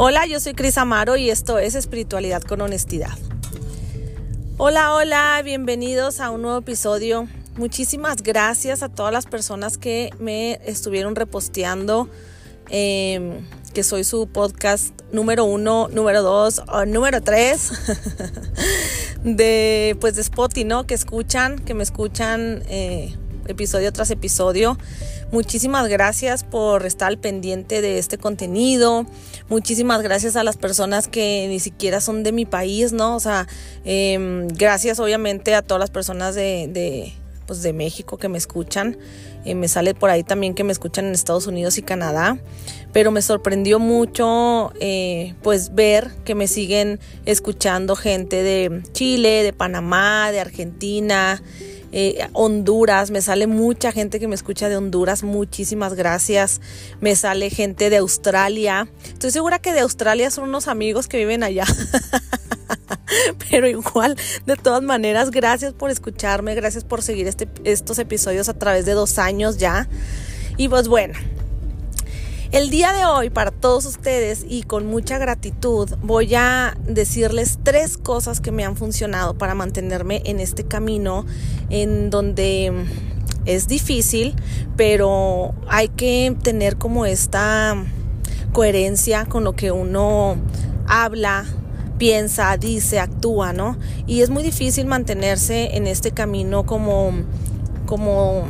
Hola, yo soy Cris Amaro y esto es Espiritualidad con Honestidad. Hola, hola, bienvenidos a un nuevo episodio. Muchísimas gracias a todas las personas que me estuvieron reposteando, em, que soy su podcast número uno, número dos o número tres de pues de Spotify, ¿no? Que escuchan, que me escuchan eh, episodio tras episodio. Muchísimas gracias por estar al pendiente de este contenido. Muchísimas gracias a las personas que ni siquiera son de mi país, ¿no? O sea, em, gracias obviamente a todas las personas de, pues de México que me escuchan. Eh, me sale por ahí también que me escuchan en Estados Unidos y Canadá. Pero me sorprendió mucho eh, pues ver que me siguen escuchando gente de Chile, de Panamá, de Argentina. Eh, Honduras, me sale mucha gente que me escucha de Honduras, muchísimas gracias. Me sale gente de Australia. Estoy segura que de Australia son unos amigos que viven allá. Pero igual, de todas maneras, gracias por escucharme, gracias por seguir este, estos episodios a través de dos años ya. Y pues bueno, el día de hoy, para todos ustedes y con mucha gratitud, voy a decirles tres cosas que me han funcionado para mantenerme en este camino en donde es difícil, pero hay que tener como esta coherencia con lo que uno habla, piensa, dice, actúa, ¿no? Y es muy difícil mantenerse en este camino como como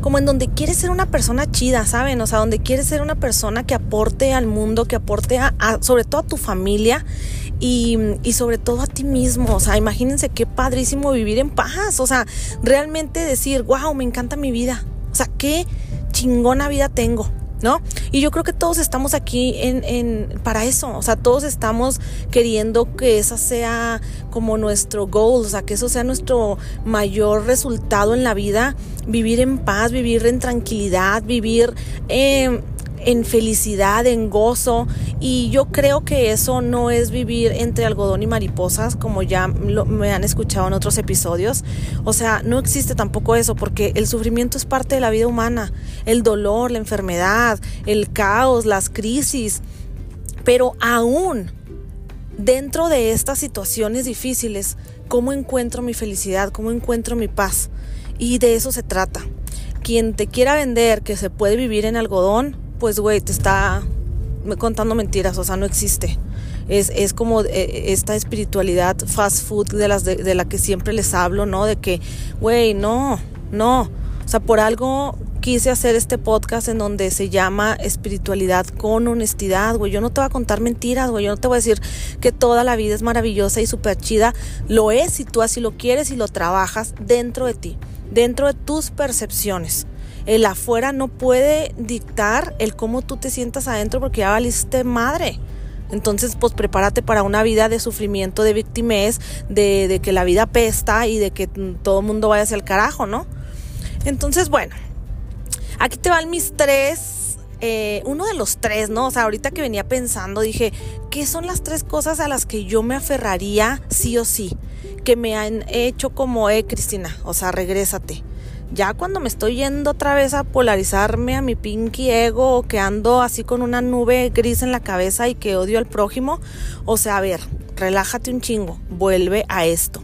como en donde quieres ser una persona chida, ¿saben? O sea, donde quieres ser una persona que aporte al mundo, que aporte a, sobre todo a tu familia y, y, sobre todo a ti mismo. O sea, imagínense qué padrísimo vivir en paz. O sea, realmente decir, wow, me encanta mi vida. O sea, qué chingona vida tengo. ¿No? Y yo creo que todos estamos aquí en, en, para eso, o sea, todos estamos queriendo que esa sea como nuestro goal, o sea, que eso sea nuestro mayor resultado en la vida, vivir en paz, vivir en tranquilidad, vivir eh, en felicidad, en gozo. Y yo creo que eso no es vivir entre algodón y mariposas, como ya me han escuchado en otros episodios. O sea, no existe tampoco eso, porque el sufrimiento es parte de la vida humana. El dolor, la enfermedad, el caos, las crisis. Pero aún dentro de estas situaciones difíciles, ¿cómo encuentro mi felicidad? ¿Cómo encuentro mi paz? Y de eso se trata. Quien te quiera vender que se puede vivir en algodón, pues güey, te está contando mentiras, o sea, no existe. Es, es como eh, esta espiritualidad fast food de, las de, la que siempre les hablo, ¿no? De que, güey, no, no. O sea, por algo quise hacer este podcast en donde se llama espiritualidad con honestidad, güey. Yo no te voy a contar mentiras, güey. Yo no te voy a decir que toda la vida es maravillosa y súper chida. Lo es si tú así lo quieres y lo trabajas dentro de ti, dentro de tus percepciones el afuera no puede dictar el cómo tú te sientas adentro porque ya valiste madre. Entonces, pues prepárate para una vida de sufrimiento, de victimez, de, que la vida pesta y de que todo el mundo vaya hacia el carajo, ¿no? Entonces, bueno, aquí te van mis tres, eh, uno de los tres, ¿no? O sea, ahorita que venía pensando, dije, ¿qué son las tres cosas a las que yo me aferraría sí o sí? Que me han hecho como, eh, Cristina, o sea, regrésate ya cuando me estoy yendo otra vez a polarizarme a mi pinky ego o que ando así con una nube gris en la cabeza y que odio al prójimo, o sea, a ver, relájate un chingo, vuelve a esto.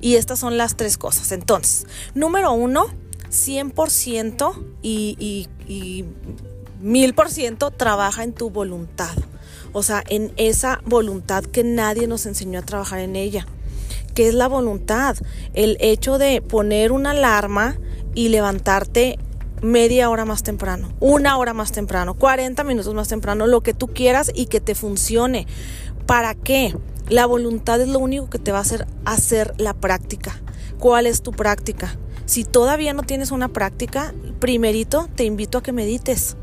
Y estas son las tres cosas. Entonces, número uno, 100% y, y, y 1000% trabaja en tu voluntad. O sea, en esa voluntad que nadie nos enseñó a trabajar en ella. ¿Qué es la voluntad? El hecho de poner una alarma y levantarte media hora más temprano, una hora más temprano, 40 minutos más temprano, lo que tú quieras y que te funcione. ¿Para qué? La voluntad es lo único que te va a hacer hacer la práctica. ¿Cuál es tu práctica? Si todavía no tienes una práctica, primerito te invito a que medites.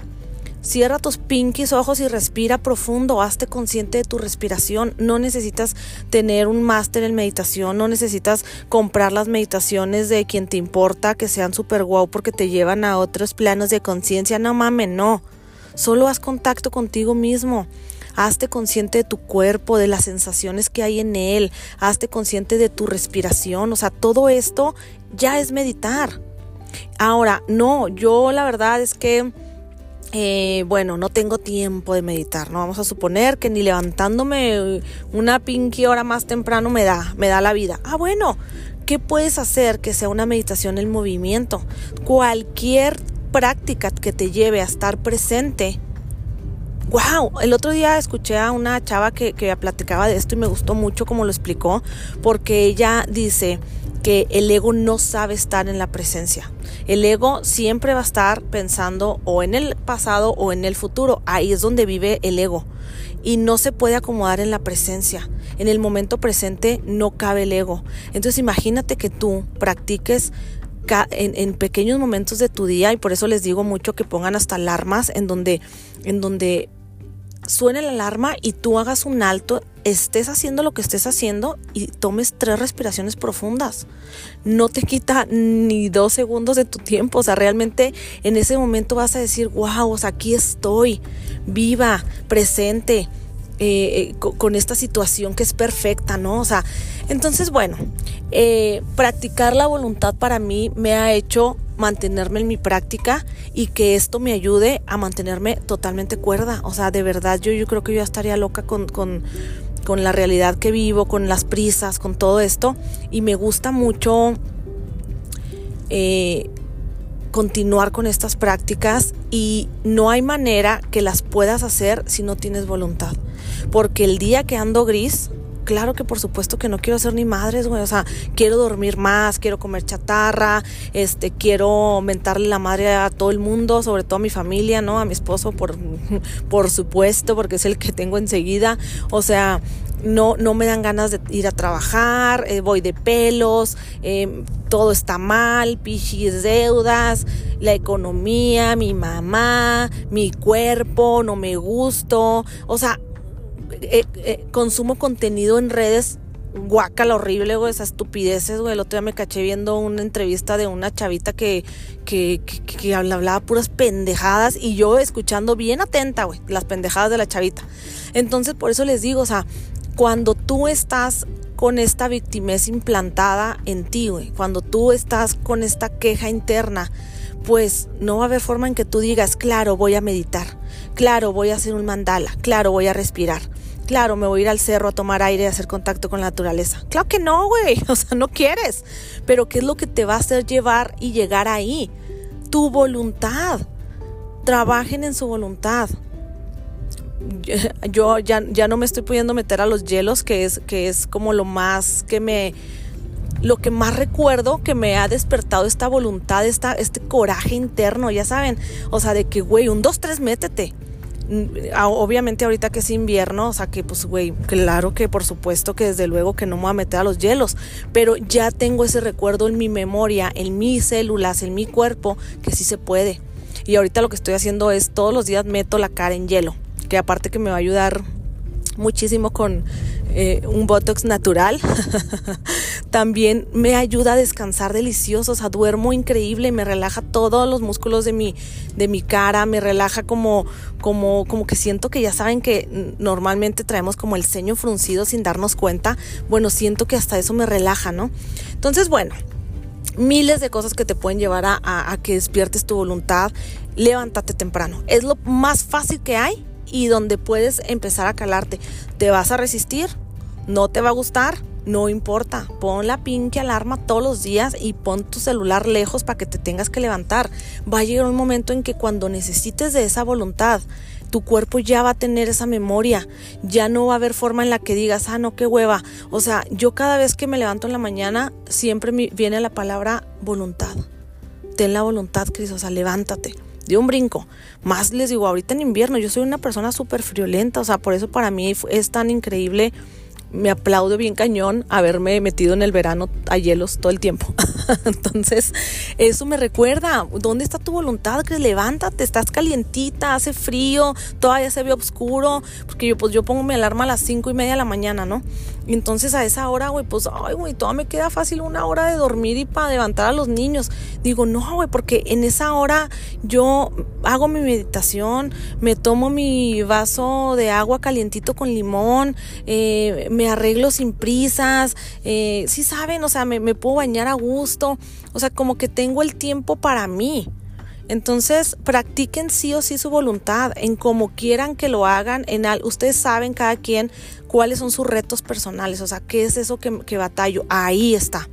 Cierra tus pinkies ojos y respira profundo, hazte consciente de tu respiración. No necesitas tener un máster en meditación, no necesitas comprar las meditaciones de quien te importa que sean super guau porque te llevan a otros planos de conciencia. No mames, no. Solo haz contacto contigo mismo. Hazte consciente de tu cuerpo, de las sensaciones que hay en él. Hazte consciente de tu respiración. O sea, todo esto ya es meditar. Ahora, no, yo la verdad es que eh, bueno, no tengo tiempo de meditar, no vamos a suponer que ni levantándome una pinky hora más temprano me da, me da la vida. Ah, bueno, ¿qué puedes hacer que sea una meditación en movimiento? Cualquier práctica que te lleve a estar presente. Wow, el otro día escuché a una chava que, que platicaba de esto y me gustó mucho como lo explicó, porque ella dice, que el ego no sabe estar en la presencia. El ego siempre va a estar pensando o en el pasado o en el futuro. Ahí es donde vive el ego. Y no se puede acomodar en la presencia. En el momento presente no cabe el ego. Entonces imagínate que tú practiques en, en, pequeños momentos de tu día y por eso les digo mucho que pongan hasta alarmas en donde, en donde suene la alarma y tú hagas un alto, estés haciendo lo que estés haciendo y tomes tres respiraciones profundas. No te quita ni dos segundos de tu tiempo. O sea, realmente en ese momento vas a decir, wow, o sea, aquí estoy, viva, presente. Eh, eh, con, esta situación que es perfecta, ¿no? O sea, entonces, bueno, eh, practicar la voluntad para mí me ha hecho mantenerme en mi práctica y que esto me ayude a mantenerme totalmente cuerda. O sea, de verdad yo, yo creo que yo estaría loca con, con, con la realidad que vivo, con las prisas, con todo esto. Y me gusta mucho eh, continuar con estas prácticas y no hay manera que las puedas hacer si no tienes voluntad. Porque el día que ando gris, claro que por supuesto que no quiero ser ni madres, güey. O sea, quiero dormir más, quiero comer chatarra, este, quiero mentarle la madre a todo el mundo, sobre todo a mi familia, ¿no? A mi esposo, por, por supuesto, porque es el que tengo enseguida. O sea, no, no me dan ganas de ir a trabajar, eh, voy de pelos, em, todo está mal, pichis deudas, la economía, mi mamá, mi cuerpo, no me gusto. O sea, eh, eh, consumo contenido en redes guácala horrible, güey, esas estupideces, güey. El otro día me caché viendo una entrevista de una chavita que, que, que, hablaba puras pendejadas y yo escuchando bien atenta, güey, las pendejadas de la chavita. Entonces, por eso les digo, o sea, cuando tú estás con esta victimez implantada en ti, güey, cuando tú estás con esta queja interna, pues no va a haber forma en que tú digas, claro, voy a meditar, claro, voy a hacer un mandala, claro, voy a respirar. Claro, me voy a ir al cerro a tomar aire y hacer contacto con la naturaleza. Claro que no, güey. O sea, no quieres. Pero ¿qué es lo que te va a hacer llevar y llegar ahí? Tu voluntad. Trabajen en su voluntad. Yo ya, ya no me estoy pudiendo meter a los hielos, que es, que es como lo más que me lo que más recuerdo que me ha despertado esta voluntad, esta, este coraje interno, ya saben, o sea, de que, güey, un, dos, tres, métete. Obviamente ahorita que es invierno, o sea que pues güey, claro que por supuesto que desde luego que no me voy a meter a los hielos, pero ya tengo ese recuerdo en mi memoria, en mis células, en mi cuerpo, que sí se puede. Y ahorita lo que estoy haciendo es todos los días meto la cara en hielo, que aparte que me va a ayudar muchísimo con eh, un Botox natural. También me ayuda a descansar delicioso, o sea, duermo increíble, me relaja todos los músculos de mi, de mi cara, me relaja como, como, como que siento que ya saben que normalmente traemos como el ceño fruncido sin darnos cuenta. Bueno, siento que hasta eso me relaja, ¿no? Entonces, bueno, miles de cosas que te pueden llevar a, a que despiertes tu voluntad. Levántate temprano. Es lo más fácil que hay y donde puedes empezar a calarte. ¿Te vas a resistir? ¿No te va a gustar? No importa, pon la pinche alarma todos los días y pon tu celular lejos para que te tengas que levantar. Va a llegar un momento en que cuando necesites de esa voluntad, tu cuerpo ya va a tener esa memoria, ya no va a haber forma en la que digas, ah, no, qué hueva. O sea, yo cada vez que me levanto en la mañana, siempre me viene la palabra voluntad. Ten la voluntad, Cris, o sea, levántate de un brinco. Más les digo, ahorita en invierno yo soy una persona súper friolenta, o sea, por eso para mí es tan increíble me aplaudo bien cañón haberme metido en el verano a hielos todo el tiempo. Entonces, eso me recuerda, ¿dónde está tu voluntad? Que levántate, estás calientita, hace frío, todavía se ve oscuro, porque yo pues yo pongo mi alarma a las cinco y media de la mañana, ¿no? Entonces a esa hora, güey, pues, ay, güey, todavía me queda fácil una hora de dormir y para levantar a los niños. Digo, no, güey, porque en esa hora yo hago mi meditación, me tomo mi vaso de agua calientito con limón, eh, me arreglo sin prisas, eh, sí saben, o sea, me, me puedo bañar a gusto, o sea, como que tengo el tiempo para mí. Entonces, practiquen sí o sí su voluntad en como quieran que lo hagan. En al, ustedes saben cada quien cuáles son sus retos personales, o sea, qué es eso que, que batallo. Ahí está.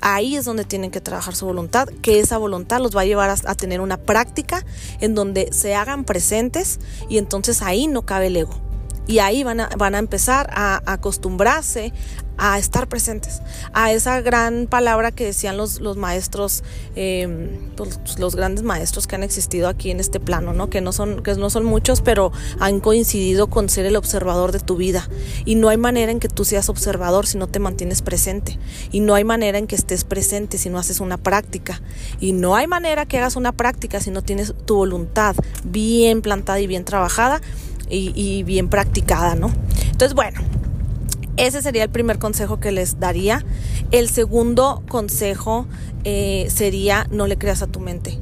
Ahí es donde tienen que trabajar su voluntad, que esa voluntad los va a llevar a, tener una práctica en donde se hagan presentes y entonces ahí no cabe el ego. Y ahí van a, van a empezar a acostumbrarse a estar presentes, a esa gran palabra que decían los, los maestros, em, pues, los grandes maestros que han existido aquí en este plano, ¿no? Que no son, que no son muchos, pero han coincidido con ser el observador de tu vida. Y no hay manera en que tú seas observador si no te mantienes presente. Y no hay manera en que estés presente si no haces una práctica. Y no hay manera que hagas una práctica si no tienes tu voluntad bien plantada y bien trabajada y, bien practicada, ¿no? Entonces, bueno, ese sería el primer consejo que les daría. El segundo consejo eh, sería no le creas a tu mente.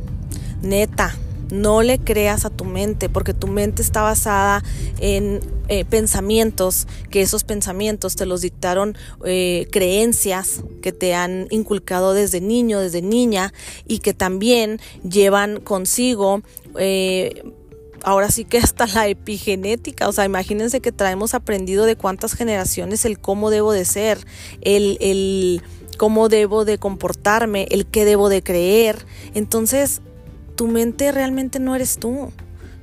Neta, no le creas a tu mente porque tu mente está basada en eh, pensamientos, que esos pensamientos te los dictaron eh, creencias que te han inculcado desde niño, desde niña y que también llevan consigo ahora sí que hasta la epigenética, o sea, imagínense que traemos aprendido de cuántas generaciones el cómo debo de ser, el, el cómo debo de comportarme, el qué debo de creer. Entonces, tu mente realmente no eres tú.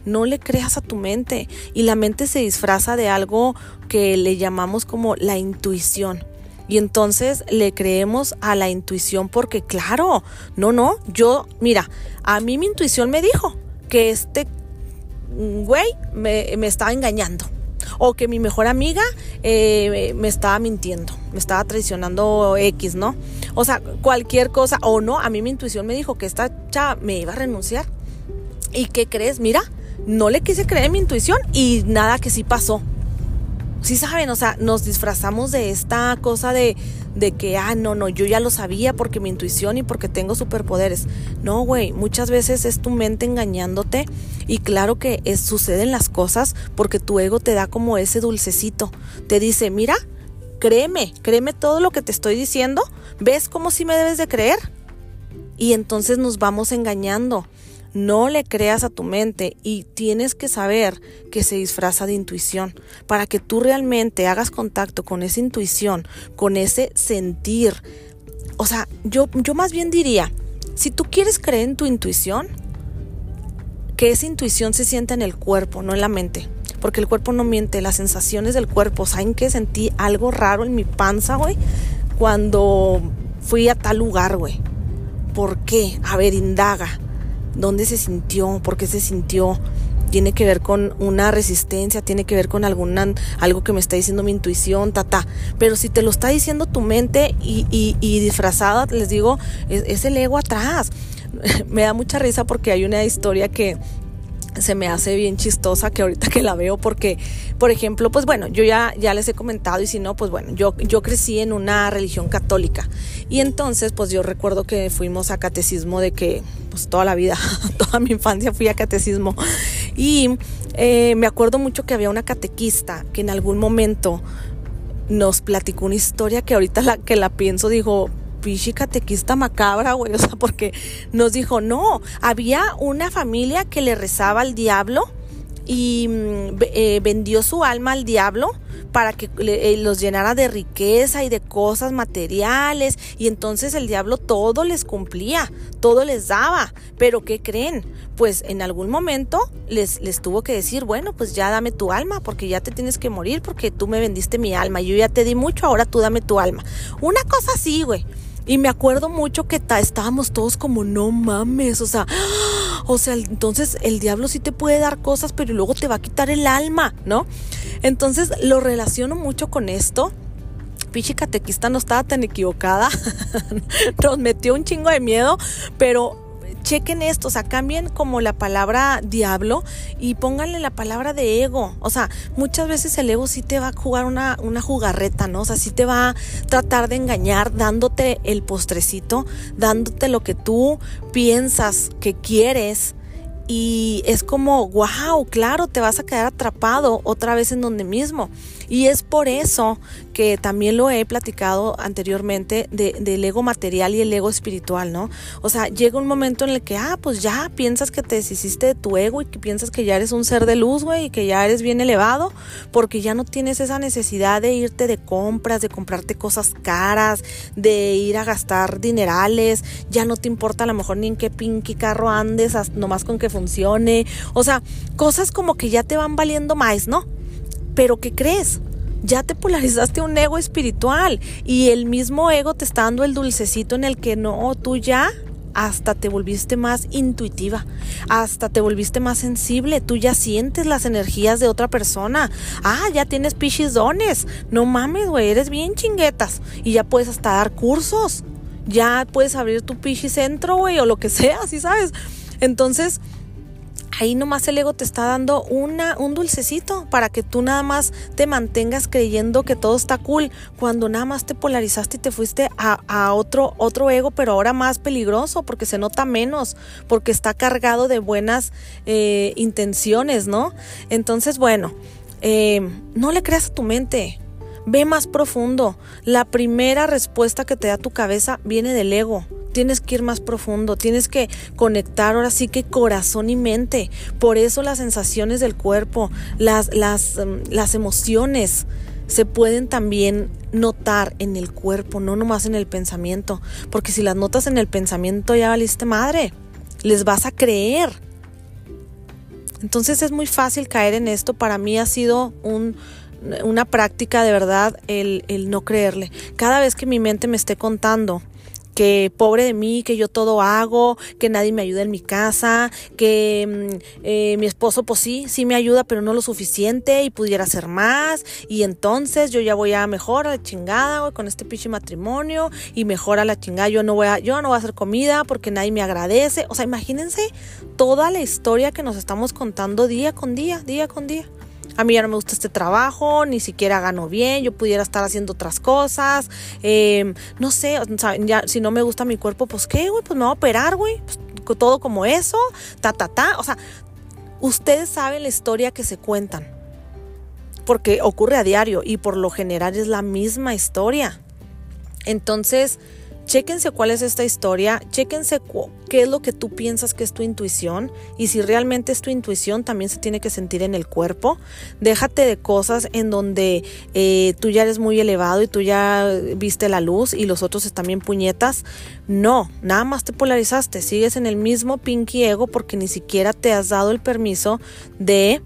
No le creas a tu mente y la mente se disfraza de algo que le llamamos como la intuición. Y entonces le creemos a la intuición porque claro, no, no, yo, mira, a mí mi intuición me dijo que este güey me, estaba engañando o que mi mejor amiga eh, me estaba mintiendo, me estaba traicionando X, ¿no? O sea, cualquier cosa, o no, a mí mi intuición me dijo que esta chava me iba a renunciar. ¿Y qué crees? Mira, no le quise creer mi intuición y nada que sí pasó. Sí saben, o sea, nos disfrazamos de esta cosa de, de que, ah, no, no, yo ya lo sabía porque mi intuición y porque tengo superpoderes. No, güey, muchas veces es tu mente engañándote y claro que es, suceden las cosas porque tu ego te da como ese dulcecito. Te dice, mira, créeme, créeme todo lo que te estoy diciendo. ¿Ves cómo sí me debes de creer? Y entonces nos vamos engañando. No le creas a tu mente y tienes que saber que se disfraza de intuición para que tú realmente hagas contacto con esa intuición, con ese sentir. O sea, yo, yo más bien diría, si tú quieres creer en tu intuición, que esa intuición se sienta en el cuerpo, no en la mente. Porque el cuerpo no miente, las sensaciones del cuerpo. ¿Saben que sentí algo raro en mi panza, güey? Cuando fui a tal lugar, güey. ¿Por qué? A ver, indaga dónde se sintió, por qué se sintió. Tiene que ver con una resistencia, tiene que ver con alguna, algo que me está diciendo mi intuición, ta, ta. Pero si te lo está diciendo tu mente y, y, disfrazada, les digo, es el ego atrás. me da mucha risa porque hay una historia que se me hace bien chistosa que ahorita que la veo porque, por ejemplo, pues bueno, yo ya, ya les he comentado y si no, pues bueno, yo, yo crecí en una religión católica. Y entonces pues yo recuerdo que fuimos a catecismo de que pues toda la vida, toda mi infancia fui a catecismo. Y eh, me acuerdo mucho que había una catequista que en algún momento nos platicó una historia que ahorita la que la pienso dijo, pichi catequista macabra, güey, o sea, porque nos dijo, no, había una familia que le rezaba al diablo y mm, eh, vendió su alma al diablo para que eh, los llenara de riqueza y de cosas materiales y entonces el diablo todo les cumplía, todo les daba, pero ¿qué creen? Pues en algún momento les, les tuvo que decir, bueno, pues ya dame tu alma porque ya te tienes que morir porque tú me vendiste mi alma, yo ya te di mucho, ahora tú dame tu alma. Una cosa así, güey. Y me acuerdo mucho que estábamos todos como, no mames, o sea, o sea, entonces el diablo sí te puede dar cosas, pero luego te va a quitar el alma, ¿no? Entonces lo relaciono mucho con esto. Pichi catequista no estaba tan equivocada, nos metió un chingo de miedo, pero chequen esto, o sea, cambien como la palabra diablo y pónganle la palabra de ego. O sea, muchas veces el ego sí te va a jugar una, una jugarreta, ¿no? O sea, sí te va a tratar de engañar dándote el postrecito, dándote lo que tú piensas que quieres y es como, wow, claro, te vas a quedar atrapado otra vez en donde mismo. Y es por eso que también lo he platicado anteriormente de, del ego material y el ego espiritual, ¿no? O sea, llega un momento en el que, ah, pues ya piensas que te deshiciste de tu ego y que piensas que ya eres un ser de luz, güey, y que ya eres bien elevado, porque ya no tienes esa necesidad de irte de compras, de comprarte cosas caras, de ir a gastar dinerales, ya no te importa a lo mejor ni en qué pinky carro andes, nomás con que funcione, o sea, cosas como que ya te van valiendo más, ¿no? Pero ¿qué crees? Ya te polarizaste un ego espiritual y el mismo ego te está dando el dulcecito en el que no, tú ya hasta te volviste más intuitiva, hasta te volviste más sensible, tú ya sientes las energías de otra persona. Ah, ya tienes pichis dones. No mames, güey, eres bien chinguetas y ya puedes hasta dar cursos. Ya puedes abrir tu pichi centro, güey, o lo que sea, ¿sí sabes? Entonces, ahí nomás el ego te está dando una, un dulcecito para que tú nada más te mantengas creyendo que todo está cool, cuando nada más te polarizaste y te fuiste a, otro, otro ego, pero ahora más peligroso, porque se nota menos, porque está cargado de buenas eh, intenciones, ¿no? Entonces, bueno, eh, no le creas a tu mente. Ve más profundo. La primera respuesta que te da tu cabeza viene del ego tienes que ir más profundo, tienes que conectar ahora sí que corazón y mente. Por eso las sensaciones del cuerpo, las, las, em, las emociones se pueden también notar en el cuerpo, no nomás en el pensamiento. Porque si las notas en el pensamiento ya valiste madre, les vas a creer. Entonces es muy fácil caer en esto. Para mí ha sido un, una práctica de verdad el, el no creerle. Cada vez que mi mente me esté contando que pobre de mí, que yo todo hago, que nadie me ayuda en mi casa, que mm, eh, mi esposo pues sí, sí me ayuda, pero no lo suficiente y pudiera hacer más. Y entonces yo ya voy a mejor a la chingada con este pinche matrimonio y mejor a la chingada, yo no voy a, yo no voy a hacer comida porque nadie me agradece, o sea, imagínense toda la historia que nos estamos contando día con día, día con día a mí ya no me gusta este trabajo, ni siquiera gano bien, yo pudiera estar haciendo otras cosas, em, no sé, ya, si no me gusta mi cuerpo, pues qué, güey, pues me voy a operar, güey, pues, todo como eso, ta, ta, ta, o sea, ustedes saben la historia que se cuentan, porque ocurre a diario y por lo general es la misma historia. Entonces, Chéquense cuál es esta historia, chéquense qué es lo que tú piensas que es tu intuición y si realmente es tu intuición también se tiene que sentir en el cuerpo. Déjate de cosas en donde eh, tú ya eres muy elevado y tú ya viste la luz y los otros están bien puñetas. No, nada más te polarizaste, sigues en el mismo pinky ego porque ni siquiera te has dado el permiso de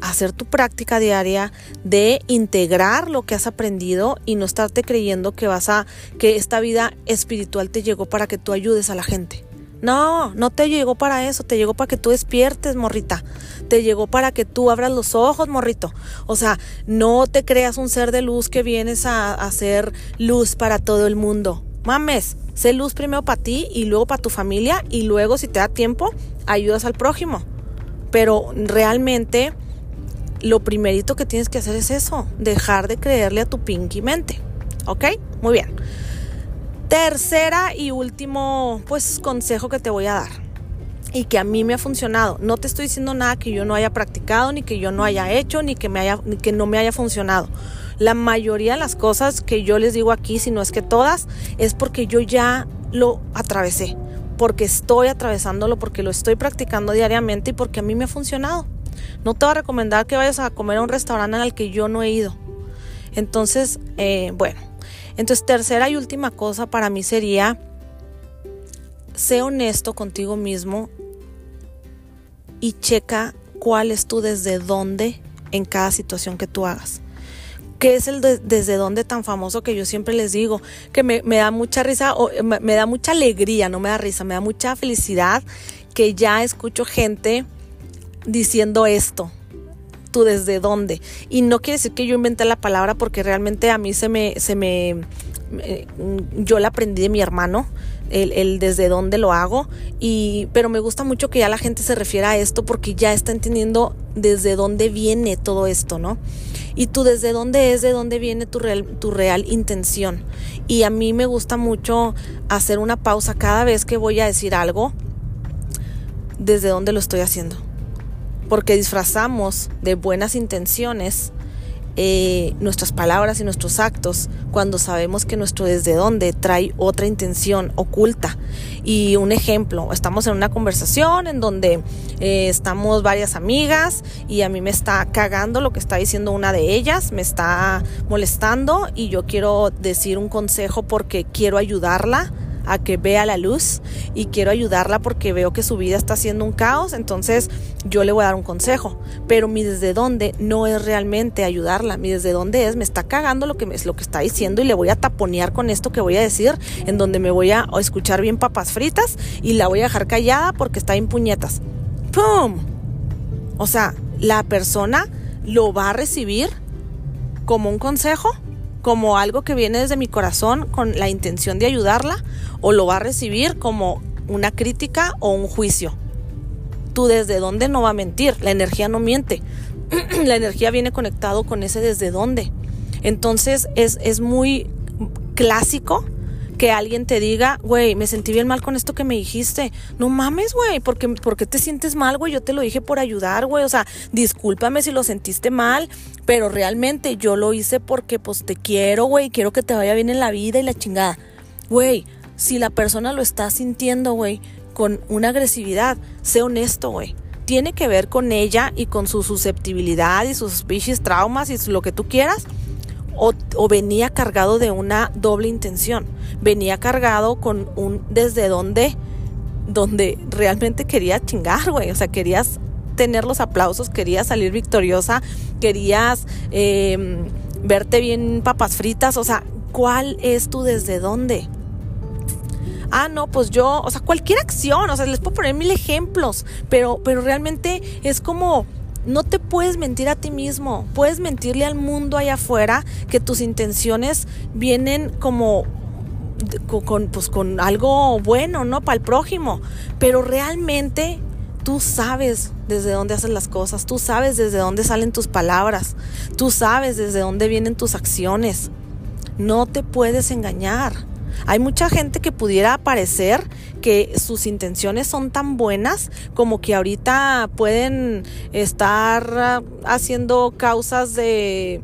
hacer tu práctica diaria de integrar lo que has aprendido y no estarte creyendo que vas a que esta vida espiritual te llegó para que tú ayudes a la gente. No, no te llegó para eso, te llegó para que tú despiertes, morrita. Te llegó para que tú abras los ojos, morrito. O sea, no te creas un ser de luz que vienes a, hacer luz para todo el mundo. Mames, sé luz primero para ti y luego para tu familia y luego si te da tiempo, ayudas al prójimo. Pero realmente lo primerito que tienes que hacer es eso, dejar de creerle a tu pinky mente. ¿Ok? Muy bien. Tercera y último, pues, consejo que te voy a dar y que a mí me ha funcionado. No te estoy diciendo nada que yo no haya practicado, ni que yo no haya hecho, ni que, me haya, ni que no me haya funcionado. La mayoría de las cosas que yo les digo aquí, si no es que todas, es porque yo ya lo atravesé, porque estoy atravesándolo, porque lo estoy practicando diariamente y porque a mí me ha funcionado. No te voy a recomendar que vayas a comer a un restaurante el que yo no he ido. Entonces, eh, bueno, entonces tercera y última cosa para mí sería, sé honesto contigo mismo y checa cuál es tu desde dónde en cada situación que tú hagas. ¿Qué es el desde dónde tan famoso que yo siempre les digo? Que me, da mucha risa, o me, me da mucha alegría, no me da risa, me da mucha felicidad que ya escucho gente diciendo esto. ¿Tú desde dónde? Y no quiere decir que yo inventé la palabra porque realmente a mí se me, se me, yo la aprendí de mi hermano, el, desde dónde lo hago, y, pero me gusta mucho que ya la gente se refiera a esto porque ya está entendiendo desde dónde viene todo esto, ¿no? Y tú desde dónde es, de dónde viene tu real, tu real intención. Y a mí me gusta mucho hacer una pausa cada vez que voy a decir algo desde dónde lo estoy haciendo. Porque disfrazamos de buenas intenciones eh, nuestras palabras y nuestros actos cuando sabemos que nuestro desde dónde trae otra intención oculta. Y un ejemplo, estamos en una conversación en donde eh, estamos varias amigas y a mí me está cagando lo que está diciendo una de ellas, me está molestando y yo quiero decir un consejo porque quiero ayudarla a que vea la luz y quiero ayudarla porque veo que su vida está siendo un caos, entonces yo le voy a dar un consejo, pero mi desde dónde no es realmente ayudarla, mi desde dónde es me está cagando lo que es lo que está diciendo y le voy a taponear con esto que voy a decir, en donde me voy a escuchar bien papas fritas y la voy a dejar callada porque está en puñetas. ¡Pum! O sea, la persona lo va a recibir como un consejo como algo que viene desde mi corazón con la intención de ayudarla o lo va a recibir como una crítica o un juicio. Tú desde dónde no va a mentir, la energía no miente. la energía viene conectado con ese desde dónde. Entonces es, es muy clásico que alguien te diga, güey, me sentí bien mal con esto que me dijiste. No mames, güey, ¿por qué, te sientes mal, güey? Yo te lo dije por ayudar, güey. O sea, discúlpame si lo sentiste mal, pero realmente yo lo hice porque pues te quiero, güey, quiero que te vaya bien en la vida y la chingada. Güey, si la persona lo está sintiendo, güey, con una agresividad, sé honesto, güey tiene que ver con ella y con su susceptibilidad y sus species traumas y lo que tú quieras o, venía cargado de una doble intención. Venía cargado con un desde donde, donde realmente quería chingar, güey. O sea, querías tener los aplausos, querías salir victoriosa, querías em, verte bien papas fritas. O sea, ¿cuál es tu desde dónde? ah, no, pues yo, o sea, cualquier acción, o sea, les puedo poner mil ejemplos, pero, pero realmente es como no te puedes mentir a ti mismo, puedes mentirle al mundo allá afuera que tus intenciones vienen como con, pues, con algo bueno, ¿no? Para el prójimo, pero realmente tú sabes desde dónde haces las cosas, tú sabes desde dónde salen tus palabras, tú sabes desde dónde vienen tus acciones. No te puedes engañar. Hay mucha gente que pudiera parecer que sus intenciones son tan buenas como que ahorita pueden estar ah, haciendo causas de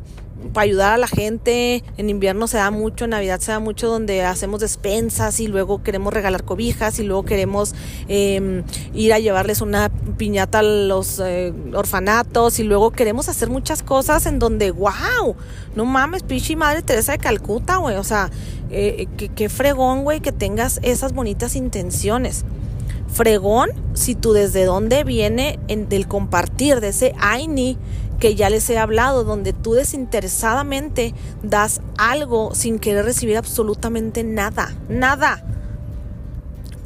para ayudar a la gente. En invierno se da mucho, en Navidad se da mucho donde hacemos despensas y luego queremos regalar cobijas y luego queremos em, ir a llevarles una piñata a los eh, orfanatos y luego queremos hacer muchas cosas en donde, wow, no mames, pichi madre Teresa de Calcuta, güey. O sea, eh, eh qué fregón, güey, que tengas esas bonitas intenciones fregón si tú desde dónde viene en, del compartir de ese Aini que ya les he hablado, donde tú desinteresadamente das algo sin querer recibir absolutamente nada, nada.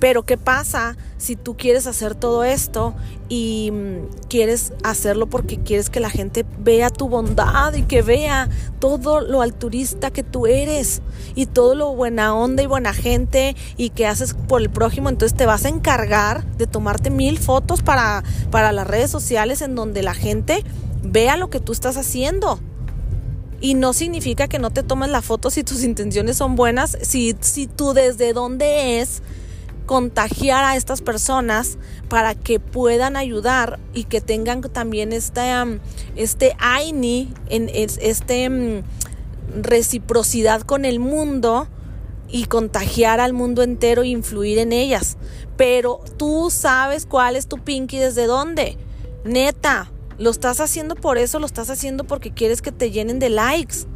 Pero ¿qué pasa si tú quieres hacer todo esto y mm, quieres hacerlo porque quieres que la gente vea tu bondad y que vea todo lo altruista que tú eres y todo lo buena onda y buena gente y que haces por el prójimo? Entonces te vas a encargar de tomarte mil fotos para, para las redes sociales en donde la gente vea lo que tú estás haciendo. Y no significa que no te tomes la foto si tus intenciones son buenas, si, si tú desde dónde es contagiar a estas personas para que puedan ayudar y que tengan también este, este AINI, en, este um, reciprocidad con el mundo y contagiar al mundo entero e influir en ellas. Pero tú sabes cuál es tu pinky desde dónde. Neta, lo estás haciendo por eso, lo estás haciendo porque quieres que te llenen de likes.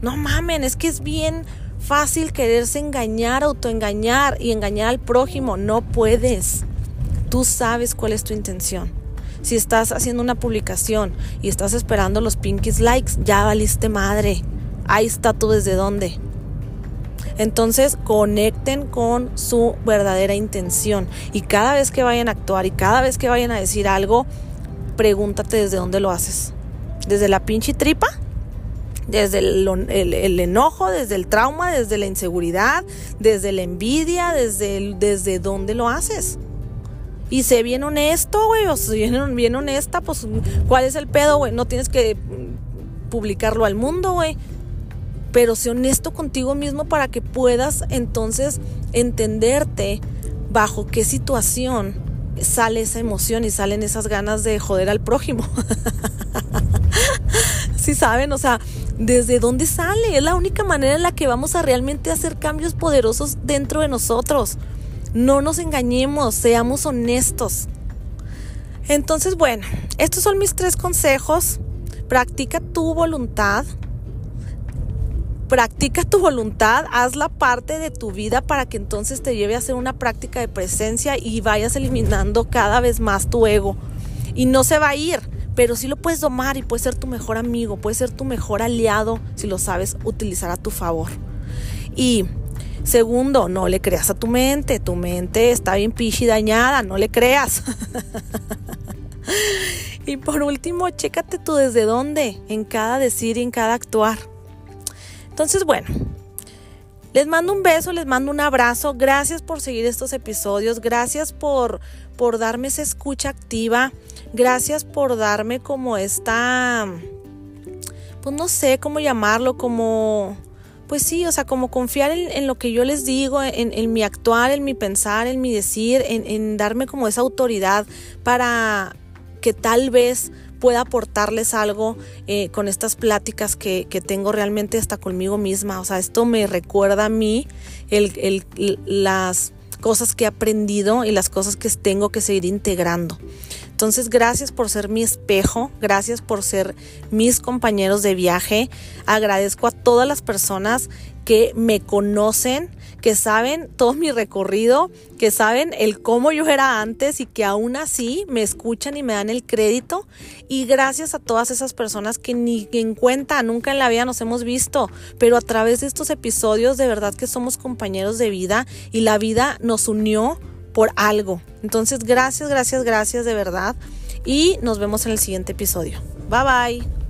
No mamen, es que es bien fácil quererse engañar, autoengañar y engañar al prójimo. No puedes. Tú sabes cuál es tu intención. Si estás haciendo una publicación y estás esperando los pinkies likes, ya valiste madre. Ahí está tú desde dónde. Entonces conecten con su verdadera intención y cada vez que vayan a actuar y cada vez que vayan a decir algo, pregúntate desde dónde lo haces. ¿Desde la pinche tripa? Desde el, enojo, desde el trauma, desde la inseguridad, desde la envidia, desde, desde dónde lo haces. Y sé bien honesto, güey, o sea, bien, bien honesta, pues, ¿cuál es el pedo, güey? No tienes que publicarlo al mundo, güey. Pero sé honesto contigo mismo para que puedas entonces entenderte bajo qué situación sale esa emoción y salen esas ganas de joder al prójimo. Si saben? O sea, ¿desde dónde sale? Es la única manera en la que vamos a realmente hacer cambios poderosos dentro de nosotros. No nos engañemos, seamos honestos. Entonces, bueno, estos son mis tres consejos. Practica tu voluntad. Practica tu voluntad, hazla parte de tu vida para que entonces te lleve a hacer una práctica de presencia y vayas eliminando cada vez más tu ego. Y no se va a ir, pero sí lo puedes domar y puede ser tu mejor amigo, puede ser tu mejor aliado si lo sabes utilizar a tu favor. Y segundo, no le creas a tu mente, tu mente está bien pichi dañada, no le creas. y por último, chécate tú desde dónde, en cada decir y en cada actuar. Entonces, bueno, les mando un beso, les mando un abrazo. Gracias por seguir estos episodios. Gracias por, por darme esa escucha activa. Gracias por darme como esta, pues no sé cómo llamarlo, como, pues sí, o sea, como confiar en, lo que yo les digo, en, mi actuar, en mi pensar, en mi decir, en darme como esa autoridad para que tal vez pueda aportarles algo eh, con estas pláticas que, tengo realmente hasta conmigo misma. O sea, esto me recuerda a mí las cosas que he aprendido y las cosas que tengo que seguir integrando. Entonces, gracias por ser mi espejo, gracias por ser mis compañeros de viaje. Agradezco a todas las personas que me conocen, que saben todo mi recorrido, que saben el cómo yo era antes y que aún así me escuchan y me dan el crédito. Y gracias a todas esas personas que ni en cuenta, nunca en la vida nos hemos visto, pero a través de estos episodios de verdad que somos compañeros de vida y la vida nos unió por algo. Entonces, gracias, gracias, gracias de verdad. Y nos vemos en el siguiente episodio. Bye bye.